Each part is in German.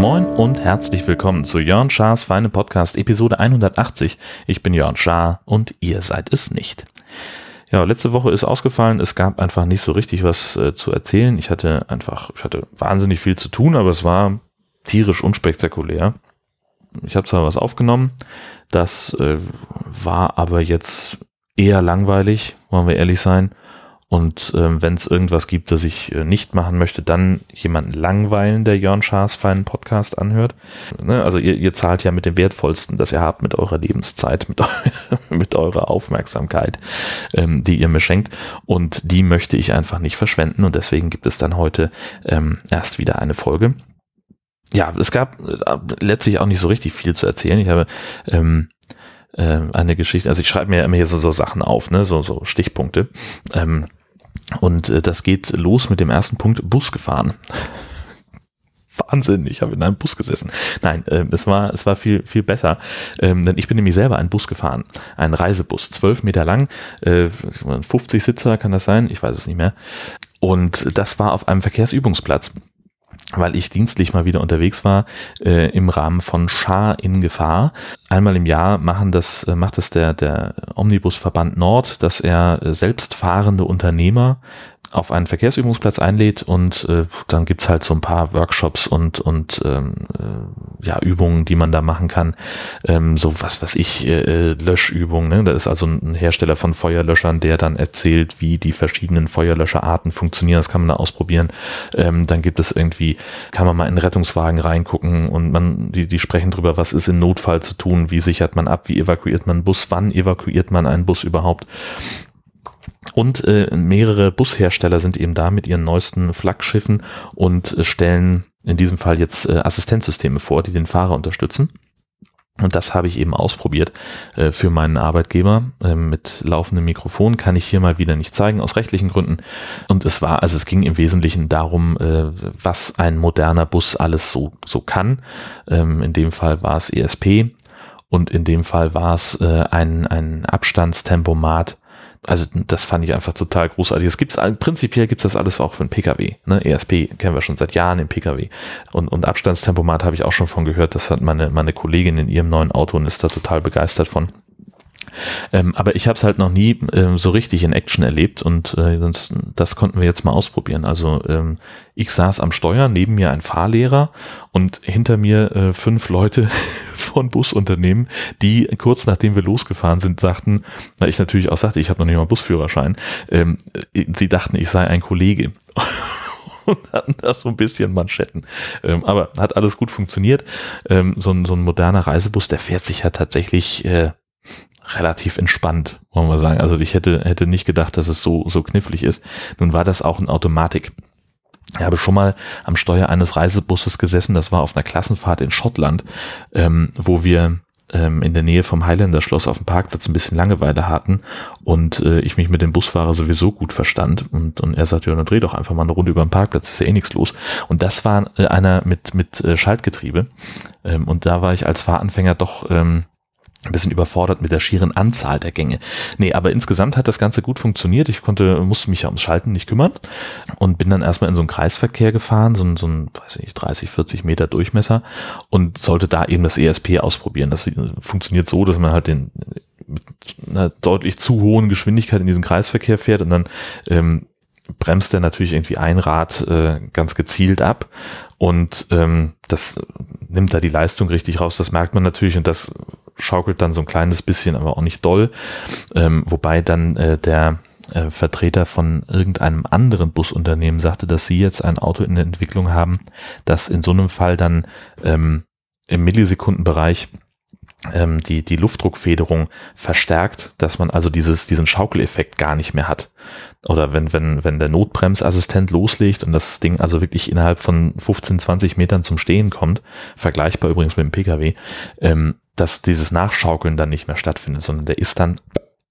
Moin und herzlich willkommen zu Jörn Schars Feine Podcast Episode 180. Ich bin Jörn Schaar und ihr seid es nicht. Ja, letzte Woche ist ausgefallen. Es gab einfach nicht so richtig was äh, zu erzählen. Ich hatte einfach, ich hatte wahnsinnig viel zu tun, aber es war tierisch unspektakulär. Ich habe zwar was aufgenommen, das äh, war aber jetzt eher langweilig, wollen wir ehrlich sein. Und ähm, wenn es irgendwas gibt, das ich äh, nicht machen möchte, dann jemanden langweilen, der Jörn Schaas feinen Podcast anhört. Ne? Also ihr, ihr zahlt ja mit dem Wertvollsten, das ihr habt, mit eurer Lebenszeit, mit, eu mit eurer Aufmerksamkeit, ähm, die ihr mir schenkt. Und die möchte ich einfach nicht verschwenden. Und deswegen gibt es dann heute ähm, erst wieder eine Folge. Ja, es gab äh, letztlich auch nicht so richtig viel zu erzählen. Ich habe ähm, äh, eine Geschichte, also ich schreibe mir immer hier so, so Sachen auf, ne, so, so Stichpunkte. Ähm, und äh, das geht los mit dem ersten Punkt, Bus gefahren. Wahnsinn, ich habe in einem Bus gesessen. Nein, äh, es war es war viel viel besser, ähm, denn ich bin nämlich selber einen Bus gefahren, einen Reisebus, zwölf Meter lang, äh, 50 Sitzer kann das sein, ich weiß es nicht mehr. Und das war auf einem Verkehrsübungsplatz weil ich dienstlich mal wieder unterwegs war äh, im Rahmen von Schar in Gefahr. Einmal im Jahr machen das, äh, macht das der, der Omnibusverband Nord, dass er äh, selbstfahrende Unternehmer auf einen Verkehrsübungsplatz einlädt und äh, dann gibt's halt so ein paar Workshops und, und ähm, äh, ja, Übungen, die man da machen kann. Ähm, so was was ich, äh, äh, Löschübungen. Ne? Da ist also ein Hersteller von Feuerlöschern, der dann erzählt, wie die verschiedenen Feuerlöscherarten funktionieren. Das kann man da ausprobieren. Ähm, dann gibt es irgendwie, kann man mal in Rettungswagen reingucken und man, die, die sprechen drüber, was ist in Notfall zu tun, wie sichert man ab, wie evakuiert man Bus, wann evakuiert man einen Bus überhaupt. Und äh, mehrere Bushersteller sind eben da mit ihren neuesten Flaggschiffen und äh, stellen in diesem Fall jetzt äh, Assistenzsysteme vor, die den Fahrer unterstützen. Und das habe ich eben ausprobiert äh, für meinen Arbeitgeber. Äh, mit laufendem Mikrofon kann ich hier mal wieder nicht zeigen, aus rechtlichen Gründen. Und es war, also es ging im Wesentlichen darum, äh, was ein moderner Bus alles so, so kann. Ähm, in dem Fall war es ESP und in dem Fall war es äh, ein, ein Abstandstempomat also das fand ich einfach total großartig. Es gibt's prinzipiell gibt's das alles auch für einen PKW. Ne? ESP kennen wir schon seit Jahren im PKW. Und, und Abstandstempomat habe ich auch schon von gehört. Das hat meine, meine Kollegin in ihrem neuen Auto und ist da total begeistert von. Ähm, aber ich habe es halt noch nie ähm, so richtig in Action erlebt und äh, das, das konnten wir jetzt mal ausprobieren. Also ähm, ich saß am Steuer, neben mir ein Fahrlehrer und hinter mir äh, fünf Leute von Busunternehmen, die kurz nachdem wir losgefahren sind, sagten, na ich natürlich auch sagte, ich habe noch nicht mal Busführerschein, ähm, äh, sie dachten, ich sei ein Kollege. und hatten da so ein bisschen Manschetten. Ähm, aber hat alles gut funktioniert. Ähm, so, ein, so ein moderner Reisebus, der fährt sich ja tatsächlich äh, relativ entspannt, wollen wir sagen. Also ich hätte, hätte nicht gedacht, dass es so, so knifflig ist. Nun war das auch ein Automatik. Ich habe schon mal am Steuer eines Reisebusses gesessen, das war auf einer Klassenfahrt in Schottland, ähm, wo wir ähm, in der Nähe vom Highlander Schloss auf dem Parkplatz ein bisschen Langeweile hatten und äh, ich mich mit dem Busfahrer sowieso gut verstand und, und er sagte, ja, dann dreh doch einfach mal eine Runde über den Parkplatz, ist ja eh nichts los. Und das war äh, einer mit, mit äh, Schaltgetriebe ähm, und da war ich als Fahranfänger doch ähm, ein bisschen überfordert mit der schieren Anzahl der Gänge. Nee, aber insgesamt hat das Ganze gut funktioniert. Ich konnte, musste mich ja ums Schalten nicht kümmern und bin dann erstmal in so einen Kreisverkehr gefahren, so ein, so ein, weiß ich nicht, 30, 40 Meter Durchmesser und sollte da eben das ESP ausprobieren. Das funktioniert so, dass man halt den mit einer deutlich zu hohen Geschwindigkeit in diesen Kreisverkehr fährt und dann ähm, bremst er natürlich irgendwie ein Rad äh, ganz gezielt ab und ähm, das nimmt da die Leistung richtig raus. Das merkt man natürlich und das schaukelt dann so ein kleines bisschen, aber auch nicht doll. Ähm, wobei dann äh, der äh, Vertreter von irgendeinem anderen Busunternehmen sagte, dass sie jetzt ein Auto in der Entwicklung haben, das in so einem Fall dann ähm, im Millisekundenbereich ähm, die, die Luftdruckfederung verstärkt, dass man also dieses, diesen Schaukeleffekt gar nicht mehr hat. Oder wenn, wenn, wenn der Notbremsassistent loslegt und das Ding also wirklich innerhalb von 15, 20 Metern zum Stehen kommt, vergleichbar übrigens mit dem Pkw, ähm, dass dieses Nachschaukeln dann nicht mehr stattfindet, sondern der ist dann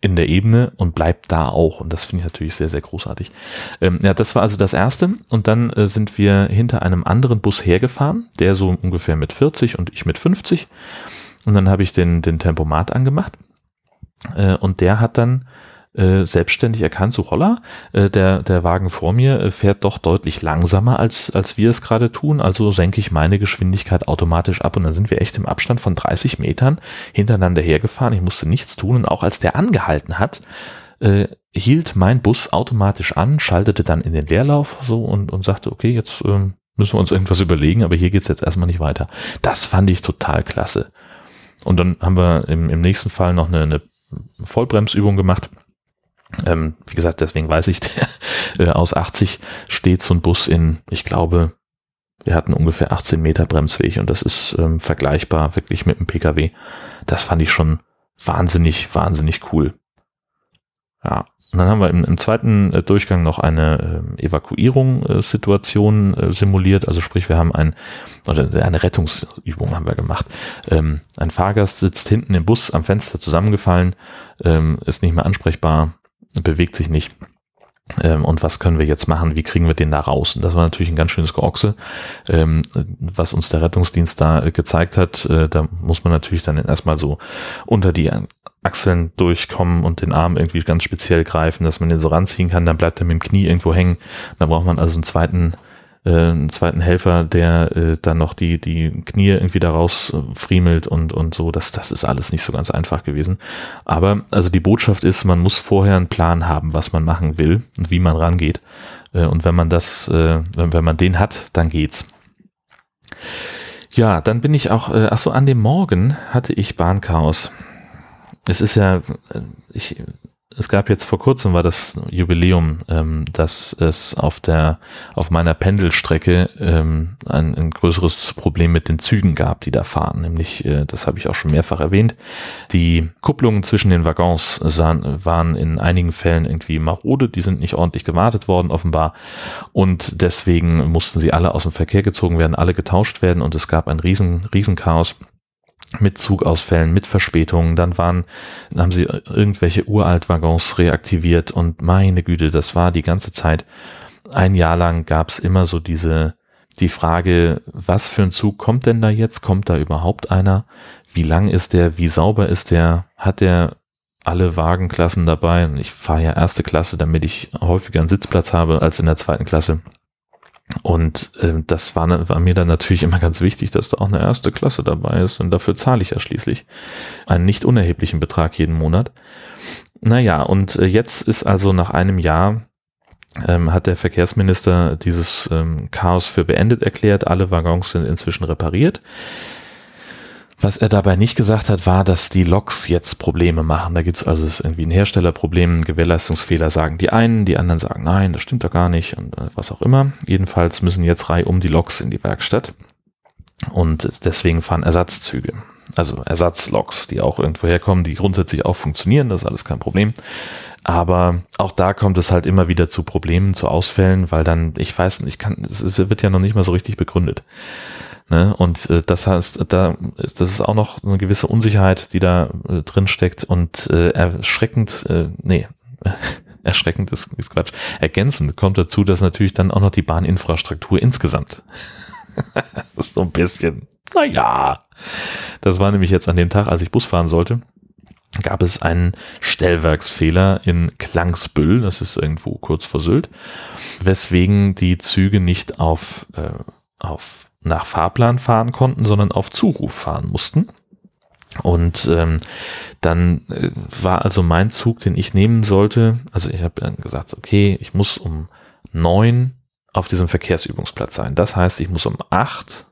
in der Ebene und bleibt da auch. Und das finde ich natürlich sehr, sehr großartig. Ähm, ja, das war also das erste. Und dann äh, sind wir hinter einem anderen Bus hergefahren, der so ungefähr mit 40 und ich mit 50. Und dann habe ich den, den Tempomat angemacht Äh, und der hat dann äh, selbstständig erkannt, so holla, äh, der, der Wagen vor mir äh, fährt doch deutlich langsamer, als, als wir es gerade tun, also senke ich meine Geschwindigkeit automatisch ab und dann sind wir echt im Abstand von 30 Metern hintereinander hergefahren. Ich musste nichts tun und auch als der angehalten hat, äh, hielt mein Bus automatisch an, schaltete dann in den Leerlauf so und, und sagte, okay, jetzt ähm, müssen wir uns irgendwas überlegen, aber hier geht's jetzt erstmal nicht weiter. Das fand ich total klasse. Und dann haben wir im, im nächsten Fall noch eine, eine Vollbremsübung gemacht. Ähm, wie gesagt, deswegen weiß ich, der, äh, aus 80 steht so ein Bus in, ich glaube, wir hatten ungefähr 18 Meter Bremsweg und das ist ähm, vergleichbar wirklich mit einem Pkw. Das fand ich schon wahnsinnig, wahnsinnig cool. Ja, und dann haben wir im, im zweiten äh, Durchgang noch eine äh, Evakuierungssituation äh, simuliert. Also sprich, wir haben ein, oder eine Rettungsübung haben wir gemacht. Ähm, ein Fahrgast sitzt hinten im Bus am Fenster zusammengefallen, ähm, ist nicht mehr ansprechbar, bewegt sich nicht. Ähm, und was können wir jetzt machen? Wie kriegen wir den da raus? Und das war natürlich ein ganz schönes Geochse, ähm, was uns der Rettungsdienst da äh, gezeigt hat. Äh, da muss man natürlich dann erstmal so unter die Achseln durchkommen und den Arm irgendwie ganz speziell greifen, dass man den so ranziehen kann, dann bleibt er mit dem Knie irgendwo hängen. Da braucht man also einen zweiten, äh, einen zweiten Helfer, der äh, dann noch die, die Knie irgendwie daraus äh, friemelt und, und so. Das, das ist alles nicht so ganz einfach gewesen. Aber also die Botschaft ist, man muss vorher einen Plan haben, was man machen will und wie man rangeht. Äh, und wenn man das, äh, wenn, wenn man den hat, dann geht's. Ja, dann bin ich auch, äh, ach so, an dem Morgen hatte ich Bahnchaos es ist ja, ich, es gab jetzt vor kurzem war das Jubiläum, ähm, dass es auf der auf meiner Pendelstrecke ähm, ein, ein größeres Problem mit den Zügen gab, die da fahren. Nämlich, äh, das habe ich auch schon mehrfach erwähnt, die Kupplungen zwischen den Waggons sahen, waren in einigen Fällen irgendwie marode, die sind nicht ordentlich gewartet worden offenbar. Und deswegen mussten sie alle aus dem Verkehr gezogen werden, alle getauscht werden. Und es gab ein riesen riesen Chaos mit Zugausfällen, mit Verspätungen, dann waren, haben sie irgendwelche Uraltwaggons reaktiviert und meine Güte, das war die ganze Zeit, ein Jahr lang gab es immer so diese, die Frage, was für ein Zug kommt denn da jetzt? Kommt da überhaupt einer? Wie lang ist der? Wie sauber ist der? Hat der alle Wagenklassen dabei? Ich fahre ja erste Klasse, damit ich häufiger einen Sitzplatz habe als in der zweiten Klasse. Und äh, das war, war mir dann natürlich immer ganz wichtig, dass da auch eine erste Klasse dabei ist. Und dafür zahle ich ja schließlich einen nicht unerheblichen Betrag jeden Monat. Naja, und äh, jetzt ist also nach einem Jahr ähm, hat der Verkehrsminister dieses ähm, Chaos für beendet erklärt. Alle Waggons sind inzwischen repariert. Was er dabei nicht gesagt hat, war, dass die Loks jetzt Probleme machen. Da gibt es also irgendwie ein Herstellerproblem, Gewährleistungsfehler sagen die einen, die anderen sagen, nein, das stimmt doch gar nicht und äh, was auch immer. Jedenfalls müssen jetzt reihum die Loks in die Werkstatt und deswegen fahren Ersatzzüge. Also Ersatzloks, die auch irgendwo herkommen, die grundsätzlich auch funktionieren, das ist alles kein Problem. Aber auch da kommt es halt immer wieder zu Problemen, zu Ausfällen, weil dann, ich weiß nicht, ich kann, es wird ja noch nicht mal so richtig begründet. Ne? Und äh, das heißt, da ist das ist auch noch eine gewisse Unsicherheit, die da äh, drin steckt und äh, erschreckend, äh, nee, erschreckend ist, ist Quatsch. Ergänzend kommt dazu, dass natürlich dann auch noch die Bahninfrastruktur insgesamt ist so ein bisschen, naja. Das war nämlich jetzt an dem Tag, als ich Bus fahren sollte, gab es einen Stellwerksfehler in Klangsbüll, das ist irgendwo kurz vor Sylt, weswegen die Züge nicht auf, äh, auf nach Fahrplan fahren konnten, sondern auf Zuruf fahren mussten. Und ähm, dann äh, war also mein Zug, den ich nehmen sollte. Also ich habe dann gesagt, okay, ich muss um neun auf diesem Verkehrsübungsplatz sein. Das heißt, ich muss um acht,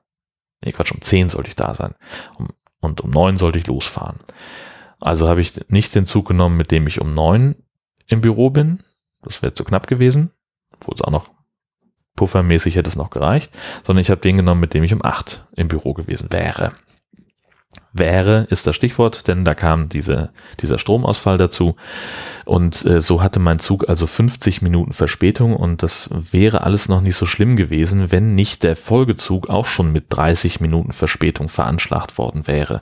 nee Quatsch, um zehn sollte ich da sein. Um, und um neun sollte ich losfahren. Also habe ich nicht den Zug genommen, mit dem ich um neun im Büro bin. Das wäre zu knapp gewesen, obwohl es auch noch puffermäßig hätte es noch gereicht, sondern ich habe den genommen, mit dem ich um acht im Büro gewesen wäre. Wäre ist das Stichwort, denn da kam diese, dieser Stromausfall dazu und äh, so hatte mein Zug also 50 Minuten Verspätung und das wäre alles noch nicht so schlimm gewesen, wenn nicht der Folgezug auch schon mit 30 Minuten Verspätung veranschlagt worden wäre.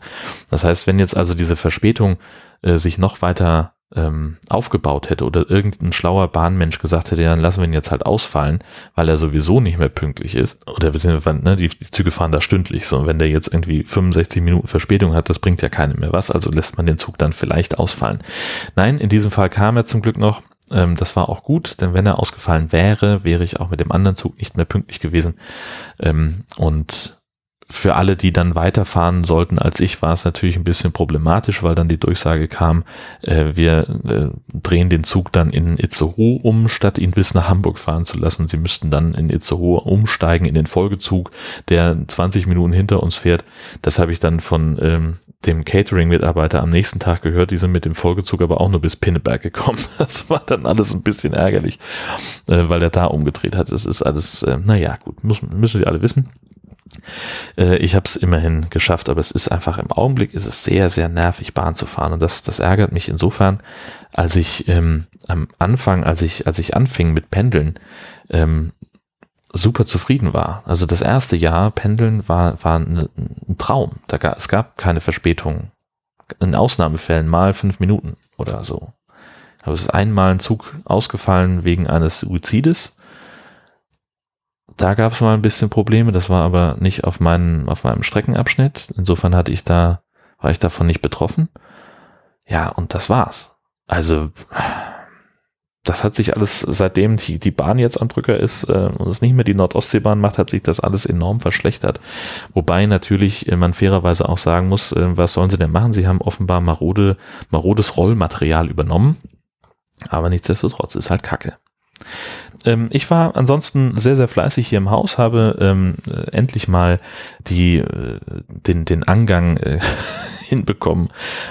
Das heißt, wenn jetzt also diese Verspätung äh, sich noch weiter ähm, aufgebaut hätte oder irgendein schlauer Bahnmensch gesagt hätte, ja, dann lassen wir ihn jetzt halt ausfallen, weil er sowieso nicht mehr pünktlich ist. Oder sind, ne, die, die Züge fahren da stündlich so. Und wenn der jetzt irgendwie 65 Minuten Verspätung hat, das bringt ja keinem mehr was. Also lässt man den Zug dann vielleicht ausfallen. Nein, in diesem Fall kam er zum Glück noch. Ähm, das war auch gut, denn wenn er ausgefallen wäre, wäre ich auch mit dem anderen Zug nicht mehr pünktlich gewesen. Ähm, und für alle, die dann weiterfahren sollten als ich, war es natürlich ein bisschen problematisch, weil dann die Durchsage kam, äh, wir äh, drehen den Zug dann in Itzehoe um, statt ihn bis nach Hamburg fahren zu lassen. Sie müssten dann in Itzehoe umsteigen in den Folgezug, der 20 Minuten hinter uns fährt. Das habe ich dann von ähm, dem Catering-Mitarbeiter am nächsten Tag gehört. Die sind mit dem Folgezug aber auch nur bis Pinneberg gekommen. Das war dann alles ein bisschen ärgerlich, äh, weil er da umgedreht hat. Das ist alles, äh, naja, gut, muss, müssen Sie alle wissen. Äh, ich habe es immerhin geschafft, aber es ist einfach im Augenblick ist es sehr, sehr nervig, Bahn zu fahren. Und das, das ärgert mich insofern, als ich ähm, am Anfang, als ich, als ich anfing mit Pendeln, ähm, super zufrieden war. Also das erste Jahr Pendeln war, war ein, ein Traum. Da gab, es gab keine Verspätung. In Ausnahmefällen mal fünf Minuten oder so. Aber es ist einmal ein Zug ausgefallen wegen eines Suizides da gab es mal ein bisschen Probleme, das war aber nicht auf meinem, auf meinem Streckenabschnitt. Insofern hatte ich da, war ich davon nicht betroffen. Ja, und das war's. Also, das hat sich alles, seitdem die, die Bahn jetzt am Drücker ist äh, und es nicht mehr die Nordostseebahn macht, hat sich das alles enorm verschlechtert. Wobei natürlich äh, man fairerweise auch sagen muss, äh, was sollen sie denn machen? Sie haben offenbar marode, marodes Rollmaterial übernommen. Aber nichtsdestotrotz ist halt Kacke ich war ansonsten sehr, sehr fleißig hier im Haus, habe ähm, äh, endlich mal die, äh, den, den Angang äh, hinbekommen,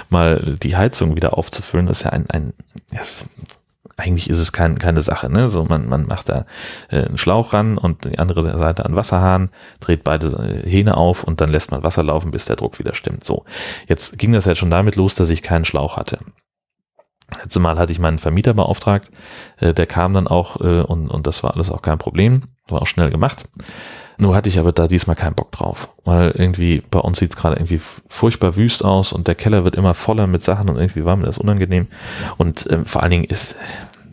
mal die Heizung wieder aufzufüllen. Das ist ja ein, ein das, eigentlich ist es kein, keine Sache, ne? So, man, man macht da äh, einen Schlauch ran und die andere Seite an Wasserhahn, dreht beide äh, Hähne auf und dann lässt man Wasser laufen, bis der Druck wieder stimmt. So. Jetzt ging das ja schon damit los, dass ich keinen Schlauch hatte. Letztes Mal hatte ich meinen Vermieter beauftragt, äh, der kam dann auch äh, und, und das war alles auch kein Problem, war auch schnell gemacht. Nur hatte ich aber da diesmal keinen Bock drauf, weil irgendwie bei uns sieht es gerade irgendwie furchtbar wüst aus und der Keller wird immer voller mit Sachen und irgendwie war mir das unangenehm. Und ähm, vor allen Dingen ist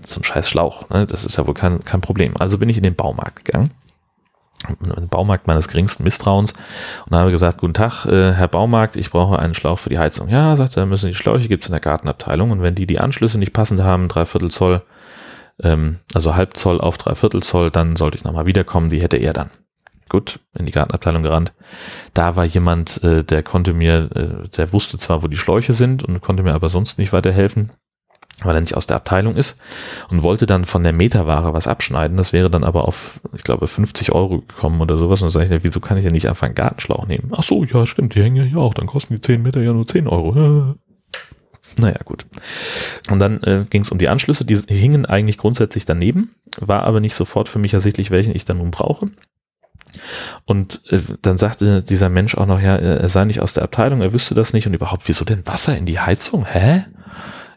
so ein scheiß Schlauch, ne? das ist ja wohl kein, kein Problem. Also bin ich in den Baumarkt gegangen Baumarkt meines geringsten Misstrauens und habe gesagt, guten Tag, äh, Herr Baumarkt, ich brauche einen Schlauch für die Heizung. Ja, sagt er, müssen die Schläuche gibt's in der Gartenabteilung und wenn die die Anschlüsse nicht passend haben, dreiviertel Zoll, ähm, also halb Zoll auf dreiviertel Zoll, dann sollte ich nochmal wiederkommen, die hätte er dann. Gut, in die Gartenabteilung gerannt. Da war jemand, äh, der konnte mir, äh, der wusste zwar, wo die Schläuche sind und konnte mir aber sonst nicht weiterhelfen weil er nicht aus der Abteilung ist und wollte dann von der Meterware was abschneiden. Das wäre dann aber auf, ich glaube, 50 Euro gekommen oder sowas. Und dann sage ich, wieso kann ich denn nicht einfach einen Gartenschlauch nehmen? Ach so, ja, stimmt, die hängen ja hier auch. Dann kosten die 10 Meter ja nur 10 Euro. Naja, gut. Und dann äh, ging es um die Anschlüsse, die hingen eigentlich grundsätzlich daneben, war aber nicht sofort für mich ersichtlich, welchen ich dann nun brauche. Und äh, dann sagte dieser Mensch auch noch, ja, er sei nicht aus der Abteilung, er wüsste das nicht und überhaupt, wieso denn Wasser in die Heizung? Hä?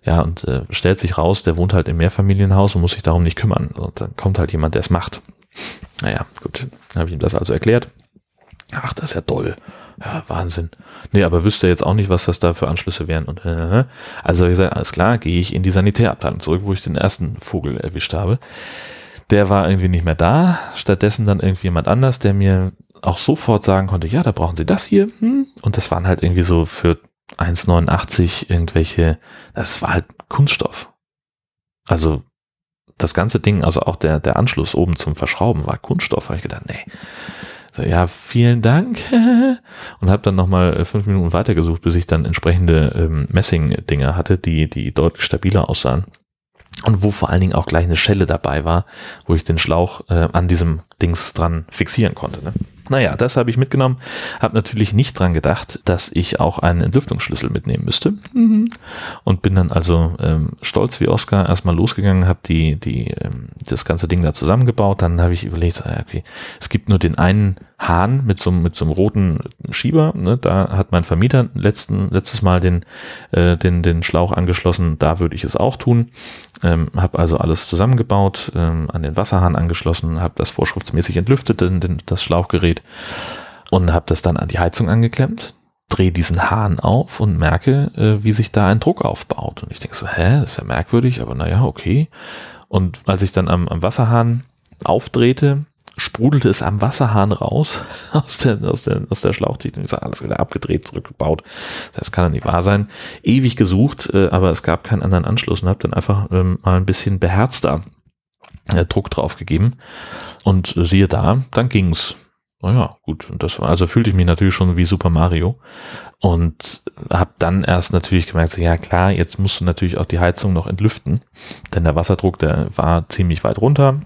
Ja, und äh, stellt sich raus, der wohnt halt im Mehrfamilienhaus und muss sich darum nicht kümmern. Und dann kommt halt jemand, der es macht. Naja, gut, habe ich ihm das also erklärt. Ach, das ist ja toll. Ja, Wahnsinn. Nee, aber wüsste jetzt auch nicht, was das da für Anschlüsse wären. Und äh, also wie gesagt, alles klar, gehe ich in die Sanitärabteilung zurück, wo ich den ersten Vogel erwischt habe. Der war irgendwie nicht mehr da. Stattdessen dann irgendwie jemand anders, der mir auch sofort sagen konnte, ja, da brauchen Sie das hier. Hm? Und das waren halt irgendwie so für 1,89 irgendwelche, das war halt Kunststoff. Also das ganze Ding, also auch der, der Anschluss oben zum Verschrauben war Kunststoff. Habe ich gedacht, nee. So, ja, vielen Dank. Und habe dann nochmal äh, fünf Minuten weitergesucht, bis ich dann entsprechende ähm, Messing-Dinger hatte, die, die deutlich stabiler aussahen. Und wo vor allen Dingen auch gleich eine Schelle dabei war, wo ich den Schlauch äh, an diesem Dings dran fixieren konnte. Ne? Naja, das habe ich mitgenommen, habe natürlich nicht dran gedacht, dass ich auch einen Entlüftungsschlüssel mitnehmen müsste. Mhm. und bin dann also ähm, stolz wie Oscar erstmal losgegangen, habe die, die, ähm, das ganze Ding da zusammengebaut, dann habe ich überlegt, okay, es gibt nur den einen Hahn mit so, mit so einem roten Schieber, ne? da hat mein Vermieter letzten, letztes Mal den, äh, den, den Schlauch angeschlossen, da würde ich es auch tun, ähm, habe also alles zusammengebaut, ähm, an den Wasserhahn angeschlossen, habe das vorschriftsmäßig entlüftet, den, den, das Schlauchgerät und habe das dann an die Heizung angeklemmt. drehe diesen Hahn auf und merke, äh, wie sich da ein Druck aufbaut. Und ich denke so, hä, ist ja merkwürdig, aber naja, okay. Und als ich dann am, am Wasserhahn aufdrehte, sprudelte es am Wasserhahn raus aus der, aus der, aus der Schlauchdichtung. Ich sage, alles wieder abgedreht, zurückgebaut. Das kann doch nicht wahr sein. Ewig gesucht, äh, aber es gab keinen anderen Anschluss und habe dann einfach ähm, mal ein bisschen beherzter äh, Druck drauf gegeben. Und äh, siehe da, dann ging's. Naja, gut. Und das war, also fühlte ich mich natürlich schon wie Super Mario. Und habe dann erst natürlich gemerkt, so, ja klar, jetzt musst du natürlich auch die Heizung noch entlüften. Denn der Wasserdruck, der war ziemlich weit runter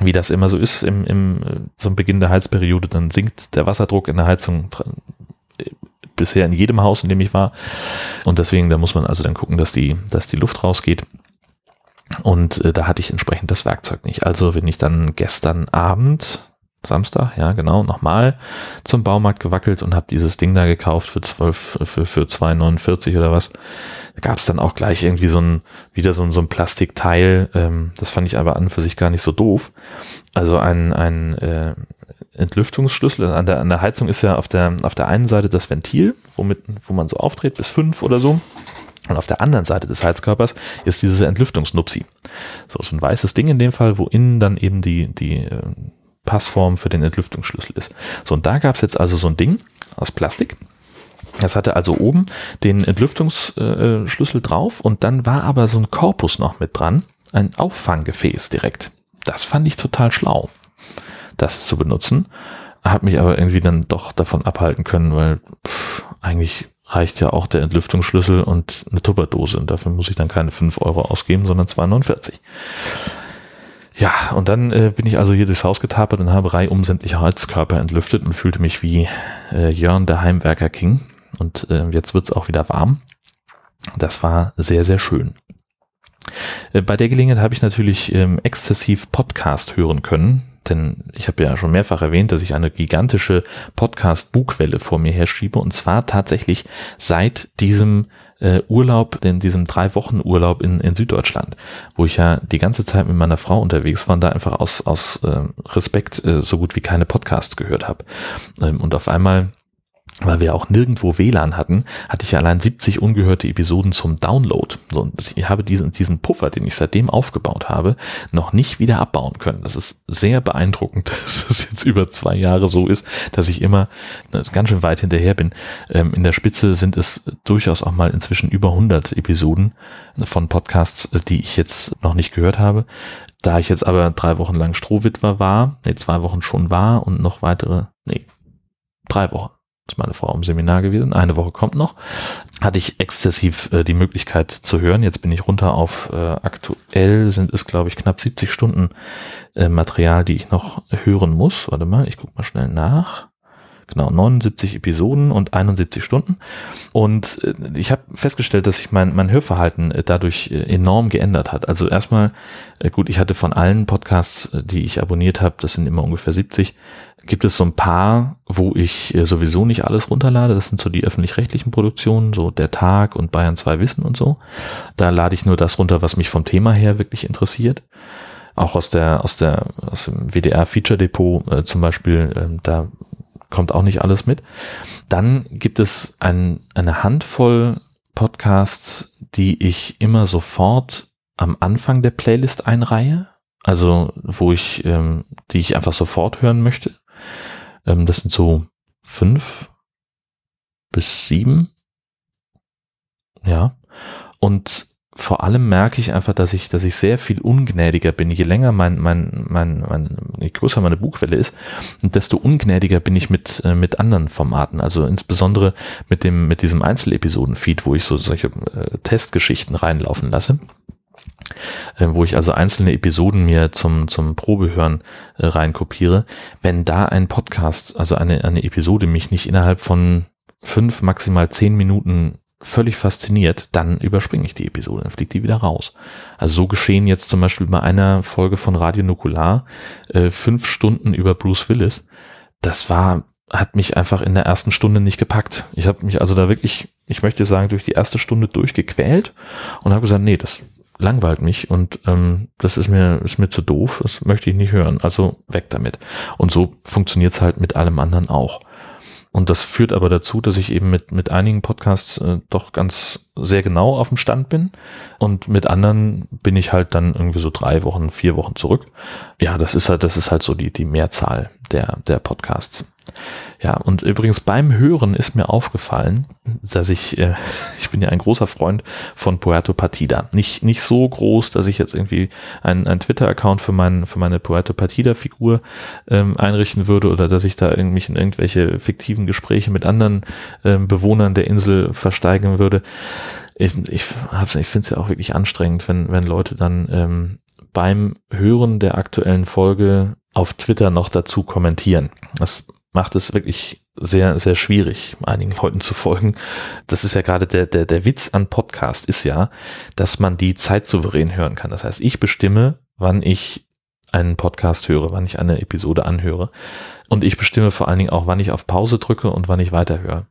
wie das immer so ist im, im zum Beginn der Heizperiode, dann sinkt der Wasserdruck in der Heizung bisher in jedem Haus, in dem ich war. Und deswegen, da muss man also dann gucken, dass die, dass die Luft rausgeht. Und äh, da hatte ich entsprechend das Werkzeug nicht. Also bin ich dann gestern Abend, Samstag, ja genau, nochmal zum Baumarkt gewackelt und habe dieses Ding da gekauft für 12, für, für 2,49 oder was. Da gab es dann auch gleich irgendwie so ein, wieder so ein, so ein Plastikteil, ähm, das fand ich aber an und für sich gar nicht so doof. Also ein, ein äh, Entlüftungsschlüssel. An der, an der Heizung ist ja auf der, auf der einen Seite das Ventil, womit, wo man so aufdreht bis fünf oder so. Und auf der anderen Seite des Heizkörpers ist diese Entlüftungsnupsi. So ist ein weißes Ding in dem Fall, wo innen dann eben die, die äh, Passform für den Entlüftungsschlüssel ist. So, und da gab es jetzt also so ein Ding aus Plastik. Das hatte also oben den Entlüftungsschlüssel drauf und dann war aber so ein Korpus noch mit dran, ein Auffanggefäß direkt. Das fand ich total schlau, das zu benutzen. Hat mich aber irgendwie dann doch davon abhalten können, weil pff, eigentlich reicht ja auch der Entlüftungsschlüssel und eine Tupperdose und dafür muss ich dann keine 5 Euro ausgeben, sondern 2,49. Ja, und dann äh, bin ich also hier durchs Haus getapert und habe reihum sämtliche Heizkörper entlüftet und fühlte mich wie äh, Jörn, der Heimwerker King. Und äh, jetzt wird's auch wieder warm. Das war sehr, sehr schön. Äh, bei der Gelegenheit habe ich natürlich ähm, exzessiv Podcast hören können, denn ich habe ja schon mehrfach erwähnt, dass ich eine gigantische Podcast-Bugwelle vor mir herschiebe und zwar tatsächlich seit diesem äh, Urlaub, in diesem drei Wochen Urlaub in, in Süddeutschland, wo ich ja die ganze Zeit mit meiner Frau unterwegs war und da einfach aus, aus äh, Respekt äh, so gut wie keine Podcasts gehört habe. Ähm, und auf einmal weil wir auch nirgendwo WLAN hatten, hatte ich allein 70 ungehörte Episoden zum Download. So, ich habe diesen, diesen Puffer, den ich seitdem aufgebaut habe, noch nicht wieder abbauen können. Das ist sehr beeindruckend, dass es jetzt über zwei Jahre so ist, dass ich immer ganz schön weit hinterher bin. Ähm, in der Spitze sind es durchaus auch mal inzwischen über 100 Episoden von Podcasts, die ich jetzt noch nicht gehört habe. Da ich jetzt aber drei Wochen lang Strohwitwer war, nee, zwei Wochen schon war und noch weitere, nee, drei Wochen ist meine Frau im Seminar gewesen, eine Woche kommt noch, hatte ich exzessiv äh, die Möglichkeit zu hören. Jetzt bin ich runter auf äh, aktuell sind es, glaube ich, knapp 70 Stunden äh, Material, die ich noch hören muss. Warte mal, ich gucke mal schnell nach. Genau, 79 Episoden und 71 Stunden. Und äh, ich habe festgestellt, dass sich mein, mein Hörverhalten äh, dadurch äh, enorm geändert hat. Also erstmal, gut, ich hatte von allen Podcasts, die ich abonniert habe, das sind immer ungefähr 70, gibt es so ein paar, wo ich sowieso nicht alles runterlade. Das sind so die öffentlich-rechtlichen Produktionen, so Der Tag und Bayern 2 Wissen und so. Da lade ich nur das runter, was mich vom Thema her wirklich interessiert auch aus der aus der aus dem WDR Feature Depot äh, zum Beispiel äh, da kommt auch nicht alles mit. Dann gibt es ein, eine Handvoll Podcasts, die ich immer sofort am Anfang der Playlist einreihe. Also wo ich, ähm, die ich einfach sofort hören möchte. Ähm, das sind so fünf bis sieben. Ja. Und vor allem merke ich einfach, dass ich, dass ich sehr viel ungnädiger bin. Je länger mein, mein, mein, mein je größer meine Bugwelle ist, desto ungnädiger bin ich mit, äh, mit anderen Formaten. Also insbesondere mit dem, mit diesem Einzelepisoden-Feed, wo ich so solche äh, Testgeschichten reinlaufen lasse. Äh, wo ich also einzelne Episoden mir zum, zum Probehören äh, reinkopiere. Wenn da ein Podcast, also eine, eine Episode mich nicht innerhalb von fünf, maximal zehn Minuten völlig fasziniert, dann überspringe ich die Episode, dann fliegt die wieder raus. Also so geschehen jetzt zum Beispiel bei einer Folge von Radio Nukular, äh, fünf Stunden über Bruce Willis. Das war, hat mich einfach in der ersten Stunde nicht gepackt. Ich habe mich also da wirklich, ich möchte sagen, durch die erste Stunde durchgequält und habe gesagt, nee, das langweilt mich und ähm, das ist mir ist mir zu doof, das möchte ich nicht hören. Also weg damit. Und so funktioniert's halt mit allem anderen auch. Und das führt aber dazu, dass ich eben mit, mit einigen Podcasts äh, doch ganz sehr genau auf dem Stand bin. Und mit anderen bin ich halt dann irgendwie so drei Wochen, vier Wochen zurück. Ja, das ist halt, das ist halt so die, die Mehrzahl der, der Podcasts. Ja, und übrigens beim Hören ist mir aufgefallen, dass ich, äh, ich bin ja ein großer Freund von Puerto Partida. Nicht, nicht so groß, dass ich jetzt irgendwie einen, einen Twitter-Account für, mein, für meine Puerto Partida-Figur ähm, einrichten würde oder dass ich da mich in irgendwelche fiktiven Gespräche mit anderen ähm, Bewohnern der Insel versteigen würde. Ich, ich, ich finde es ja auch wirklich anstrengend, wenn, wenn Leute dann ähm, beim Hören der aktuellen Folge auf Twitter noch dazu kommentieren. Das macht es wirklich sehr, sehr schwierig, einigen Leuten zu folgen. Das ist ja gerade der, der, der Witz an Podcast ist ja, dass man die zeitsouverän hören kann. Das heißt, ich bestimme, wann ich einen Podcast höre, wann ich eine Episode anhöre. Und ich bestimme vor allen Dingen auch, wann ich auf Pause drücke und wann ich weiterhöre.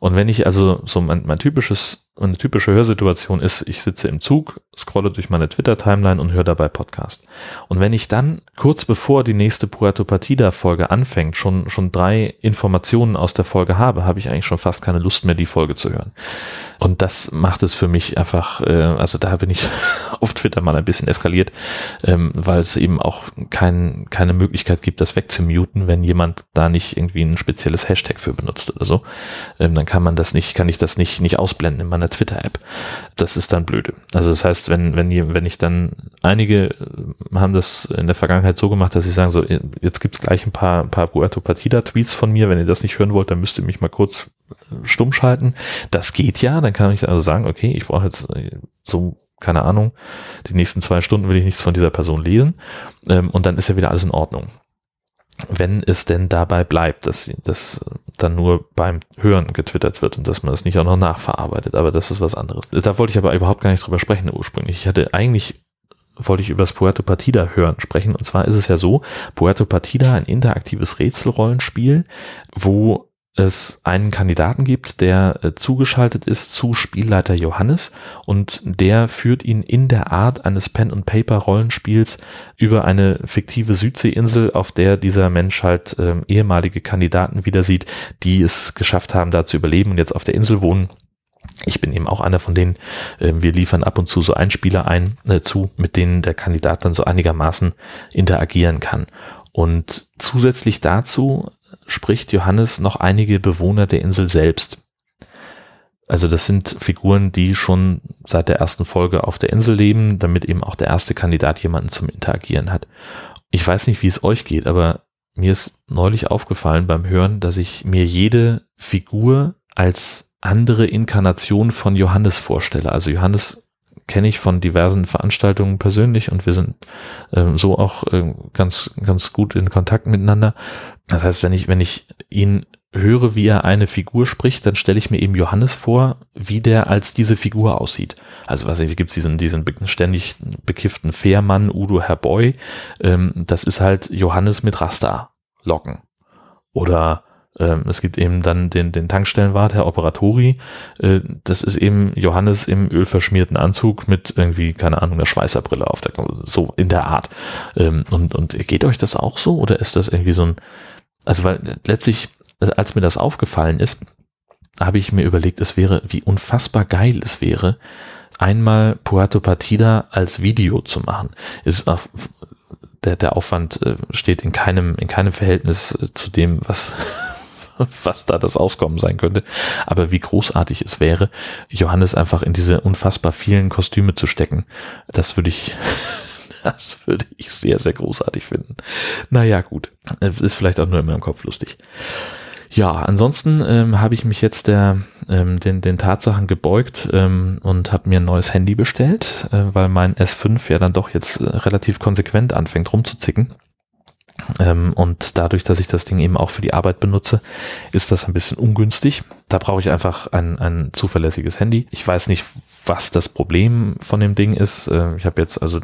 Und wenn ich also so mein, mein typisches, eine typische Hörsituation ist, ich sitze im Zug, scrolle durch meine Twitter-Timeline und höre dabei Podcast. Und wenn ich dann kurz bevor die nächste Puerto Partida-Folge anfängt, schon, schon drei Informationen aus der Folge habe, habe ich eigentlich schon fast keine Lust mehr, die Folge zu hören. Und das macht es für mich einfach, äh, also da bin ich auf Twitter mal ein bisschen eskaliert, ähm, weil es eben auch kein, keine Möglichkeit gibt, das wegzumuten, wenn jemand da nicht irgendwie ein spezielles Hashtag für benutzt oder so. Ähm, dann kann man das nicht, kann ich das nicht, nicht ausblenden in meiner Twitter-App. Das ist dann blöde. Also das heißt, wenn, wenn, wenn ich dann, einige äh, haben das in der Vergangenheit so gemacht, dass sie sagen so, jetzt gibt's gleich ein paar, ein paar Puerto Partida-Tweets von mir, wenn ihr das nicht hören wollt, dann müsst ihr mich mal kurz äh, stumm schalten. Das geht ja, dann kann ich also sagen, okay, ich brauche jetzt äh, so keine Ahnung, die nächsten zwei Stunden will ich nichts von dieser Person lesen ähm, und dann ist ja wieder alles in Ordnung. Wenn es denn dabei bleibt, dass das dann nur beim Hören getwittert wird und dass man das nicht auch noch nachverarbeitet, aber das ist was anderes. Da wollte ich aber überhaupt gar nicht drüber sprechen ursprünglich. Ich hatte eigentlich wollte ich über das Puerto Partida hören sprechen. Und zwar ist es ja so, Puerto Partida, ein interaktives Rätselrollenspiel, wo es einen Kandidaten gibt, der äh, zugeschaltet ist zu Spielleiter Johannes und der führt ihn in der Art eines Pen-and-Paper-Rollenspiels über eine fiktive Südseeinsel, auf der dieser Mensch halt äh, ehemalige Kandidaten wieder sieht, die es geschafft haben, da zu überleben und jetzt auf der Insel wohnen. Ich bin eben auch einer von denen. Äh, wir liefern ab und zu so Einspieler ein äh, zu, mit denen der Kandidat dann so einigermaßen interagieren kann. Und zusätzlich dazu spricht Johannes noch einige Bewohner der Insel selbst. Also das sind Figuren, die schon seit der ersten Folge auf der Insel leben, damit eben auch der erste Kandidat jemanden zum Interagieren hat. Ich weiß nicht, wie es euch geht, aber mir ist neulich aufgefallen beim Hören, dass ich mir jede Figur als andere Inkarnation von Johannes vorstelle. Also Johannes kenne ich von diversen Veranstaltungen persönlich und wir sind ähm, so auch äh, ganz, ganz gut in Kontakt miteinander. Das heißt, wenn ich, wenn ich ihn höre, wie er eine Figur spricht, dann stelle ich mir eben Johannes vor, wie der als diese Figur aussieht. Also was ich, gibt diesen, diesen ständig bekifften Fährmann, Udo Herboy, ähm, das ist halt Johannes mit Rasta-Locken. Oder ähm, es gibt eben dann den, den Tankstellenwart, Herr Operatori. Äh, das ist eben Johannes im ölverschmierten Anzug mit irgendwie, keine Ahnung, der Schweißerbrille auf der, so in der Art. Ähm, und, und geht euch das auch so oder ist das irgendwie so ein, also weil letztlich, also als mir das aufgefallen ist, habe ich mir überlegt, es wäre, wie unfassbar geil es wäre, einmal Puerto Partida als Video zu machen. Ist auf, der, der Aufwand äh, steht in keinem, in keinem Verhältnis äh, zu dem, was, was da das Auskommen sein könnte. Aber wie großartig es wäre, Johannes einfach in diese unfassbar vielen Kostüme zu stecken, das würde ich, das würde ich sehr, sehr großartig finden. Naja, gut. Ist vielleicht auch nur in meinem Kopf lustig. Ja, ansonsten ähm, habe ich mich jetzt der, ähm, den, den Tatsachen gebeugt ähm, und habe mir ein neues Handy bestellt, äh, weil mein S5 ja dann doch jetzt äh, relativ konsequent anfängt rumzuzicken. Ähm, und dadurch, dass ich das Ding eben auch für die Arbeit benutze, ist das ein bisschen ungünstig. Da brauche ich einfach ein, ein zuverlässiges Handy. Ich weiß nicht, was das Problem von dem Ding ist. Äh, ich habe jetzt also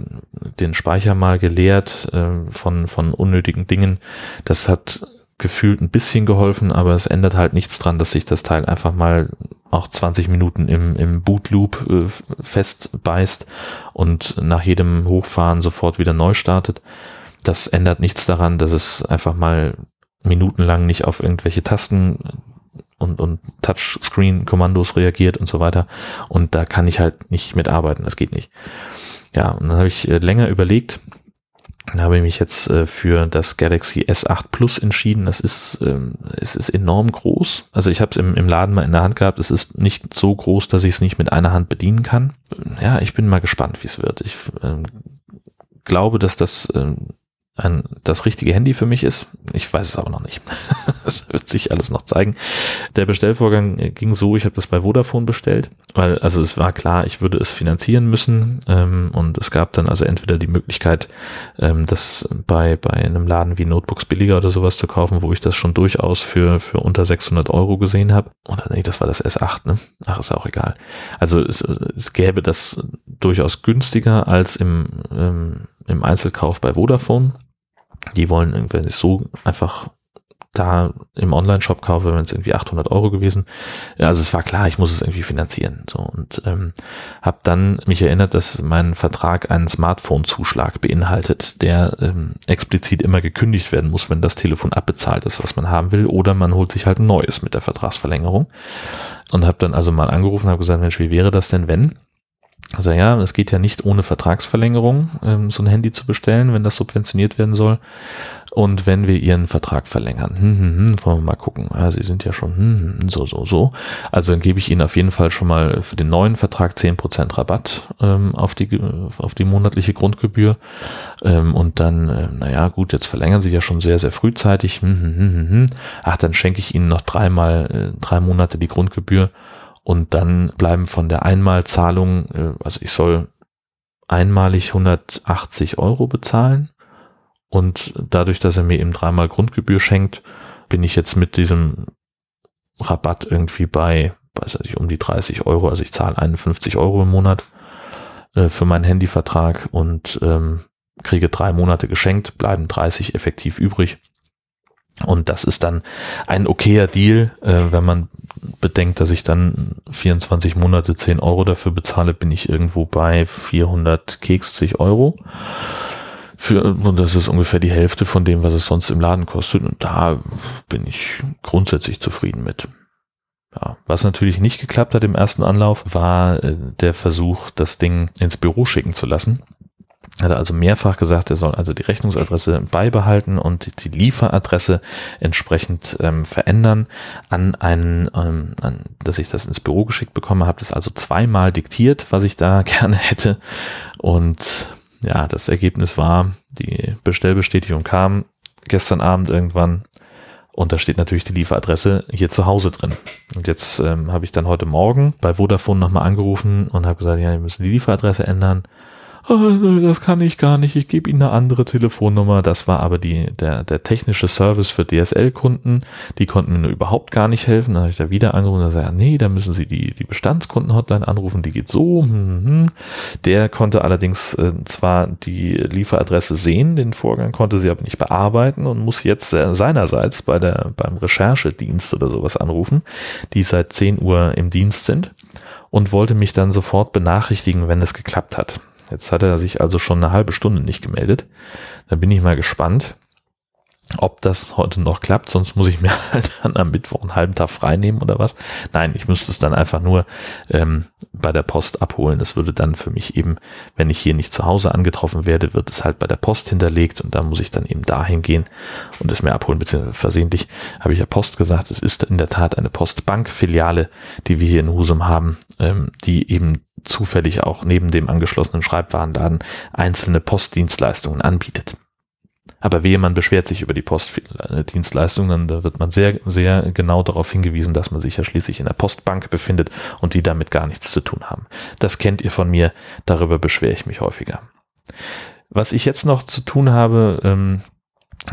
den Speicher mal geleert äh, von, von unnötigen Dingen. Das hat gefühlt ein bisschen geholfen, aber es ändert halt nichts dran, dass sich das Teil einfach mal auch 20 Minuten im, im Bootloop äh, festbeißt und nach jedem Hochfahren sofort wieder neu startet das ändert nichts daran, dass es einfach mal minutenlang nicht auf irgendwelche Tasten und, und Touchscreen-Kommandos reagiert und so weiter. Und da kann ich halt nicht mitarbeiten, das geht nicht. Ja, und dann habe ich äh, länger überlegt, dann habe ich mich jetzt äh, für das Galaxy S8 Plus entschieden. Das ist, ähm, es ist enorm groß. Also ich habe es im, im Laden mal in der Hand gehabt. Es ist nicht so groß, dass ich es nicht mit einer Hand bedienen kann. Ja, ich bin mal gespannt, wie es wird. Ich ähm, glaube, dass das ähm, ein, das richtige Handy für mich ist. Ich weiß es aber noch nicht. das wird sich alles noch zeigen. Der Bestellvorgang ging so, ich habe das bei Vodafone bestellt, weil also es war klar, ich würde es finanzieren müssen ähm, und es gab dann also entweder die Möglichkeit, ähm, das bei, bei einem Laden wie Notebooks billiger oder sowas zu kaufen, wo ich das schon durchaus für, für unter 600 Euro gesehen habe. Oder nee, das war das S8, ne? Ach, ist auch egal. Also es, es gäbe das durchaus günstiger als im, ähm, im Einzelkauf bei Vodafone. Die wollen irgendwie so einfach da im Online-Shop kaufe, wenn es irgendwie 800 Euro gewesen. Also es war klar, ich muss es irgendwie finanzieren. So und ähm, habe dann mich erinnert, dass mein Vertrag einen Smartphone-Zuschlag beinhaltet, der ähm, explizit immer gekündigt werden muss, wenn das Telefon abbezahlt ist, was man haben will, oder man holt sich halt ein neues mit der Vertragsverlängerung. Und habe dann also mal angerufen, habe gesagt, Mensch, wie wäre das denn, wenn? Also ja, es geht ja nicht ohne Vertragsverlängerung, ähm, so ein Handy zu bestellen, wenn das subventioniert werden soll. Und wenn wir Ihren Vertrag verlängern, hm, hm, hm, wollen wir mal gucken. Ja, Sie sind ja schon hm, hm, so, so, so. Also dann gebe ich Ihnen auf jeden Fall schon mal für den neuen Vertrag zehn Prozent Rabatt ähm, auf, die, auf die monatliche Grundgebühr. Ähm, und dann, äh, naja, gut, jetzt verlängern Sie ja schon sehr, sehr frühzeitig. Hm, hm, hm, hm, hm. Ach, dann schenke ich Ihnen noch dreimal, äh, drei Monate die Grundgebühr und dann bleiben von der Einmalzahlung, äh, also ich soll einmalig 180 Euro bezahlen und dadurch, dass er mir eben dreimal Grundgebühr schenkt, bin ich jetzt mit diesem Rabatt irgendwie bei, weiß ich, um die 30 Euro, also ich zahle 51 Euro im Monat äh, für meinen Handyvertrag und ähm, kriege drei Monate geschenkt, bleiben 30 effektiv übrig. Und das ist dann ein okayer Deal, äh, wenn man bedenkt, dass ich dann 24 Monate 10 Euro dafür bezahle, bin ich irgendwo bei 400 Kekszig Euro. Für, und das ist ungefähr die Hälfte von dem, was es sonst im Laden kostet. Und da bin ich grundsätzlich zufrieden mit. Ja, was natürlich nicht geklappt hat im ersten Anlauf, war äh, der Versuch, das Ding ins Büro schicken zu lassen hat er also mehrfach gesagt, er soll also die Rechnungsadresse beibehalten und die Lieferadresse entsprechend ähm, verändern. An einen, ähm, an, dass ich das ins Büro geschickt bekomme, habe das also zweimal diktiert, was ich da gerne hätte. Und ja, das Ergebnis war, die Bestellbestätigung kam gestern Abend irgendwann und da steht natürlich die Lieferadresse hier zu Hause drin. Und jetzt ähm, habe ich dann heute Morgen bei Vodafone nochmal angerufen und habe gesagt, ja, wir müssen die Lieferadresse ändern das kann ich gar nicht, ich gebe Ihnen eine andere Telefonnummer. Das war aber die, der, der technische Service für DSL-Kunden. Die konnten mir überhaupt gar nicht helfen. Da habe ich da wieder angerufen und gesagt, nee, da müssen Sie die, die Bestandskunden-Hotline anrufen, die geht so. Hm, hm, hm. Der konnte allerdings äh, zwar die Lieferadresse sehen, den Vorgang konnte sie aber nicht bearbeiten und muss jetzt äh, seinerseits bei der, beim Recherchedienst oder sowas anrufen, die seit 10 Uhr im Dienst sind und wollte mich dann sofort benachrichtigen, wenn es geklappt hat. Jetzt hat er sich also schon eine halbe Stunde nicht gemeldet. Da bin ich mal gespannt, ob das heute noch klappt. Sonst muss ich mir halt dann am Mittwoch einen halben Tag frei nehmen oder was. Nein, ich müsste es dann einfach nur ähm, bei der Post abholen. Das würde dann für mich eben, wenn ich hier nicht zu Hause angetroffen werde, wird es halt bei der Post hinterlegt und da muss ich dann eben dahin gehen und es mir abholen, beziehungsweise versehentlich habe ich ja Post gesagt. Es ist in der Tat eine Postbank-Filiale, die wir hier in Husum haben, ähm, die eben zufällig auch neben dem angeschlossenen Schreibwarenladen einzelne Postdienstleistungen anbietet. Aber wehe, man beschwert sich über die Postdienstleistung, dann da wird man sehr, sehr genau darauf hingewiesen, dass man sich ja schließlich in der Postbank befindet und die damit gar nichts zu tun haben. Das kennt ihr von mir, darüber beschwere ich mich häufiger. Was ich jetzt noch zu tun habe, ähm,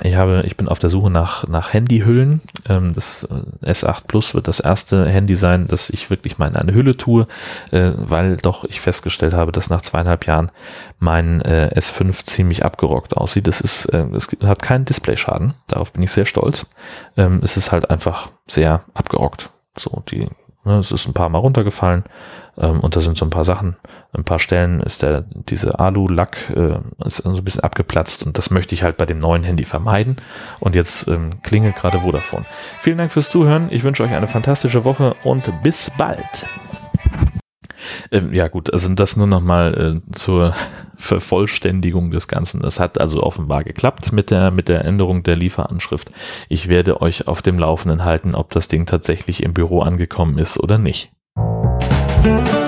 ich habe, ich bin auf der Suche nach, nach Handyhüllen. Ähm, das äh, S8 Plus wird das erste Handy sein, das ich wirklich mal in eine Hülle tue, äh, weil doch ich festgestellt habe, dass nach zweieinhalb Jahren mein äh, S5 ziemlich abgerockt aussieht. Das ist, es hat keinen Displayschaden. Darauf bin ich sehr stolz. Ähm, es ist halt einfach sehr abgerockt. So, die es ist ein paar Mal runtergefallen ähm, und da sind so ein paar Sachen. Ein paar Stellen ist der diese Alu-Lack äh, ist so ein bisschen abgeplatzt und das möchte ich halt bei dem neuen Handy vermeiden. Und jetzt ähm, klingelt gerade Vodafone. Vielen Dank fürs Zuhören. Ich wünsche euch eine fantastische Woche und bis bald. Ähm, ja gut, also das nur nochmal äh, zur Vervollständigung des Ganzen. Das hat also offenbar geklappt mit der, mit der Änderung der Lieferanschrift. Ich werde euch auf dem Laufenden halten, ob das Ding tatsächlich im Büro angekommen ist oder nicht. Musik